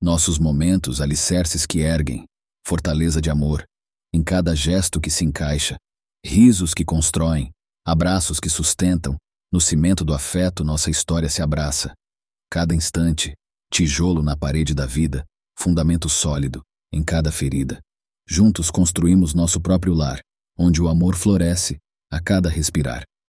Nossos momentos, alicerces que erguem, fortaleza de amor, em cada gesto que se encaixa, risos que constroem, abraços que sustentam, no cimento do afeto nossa história se abraça. Cada instante, tijolo na parede da vida, fundamento sólido em cada ferida. Juntos construímos nosso próprio lar, onde o amor floresce a cada respirar.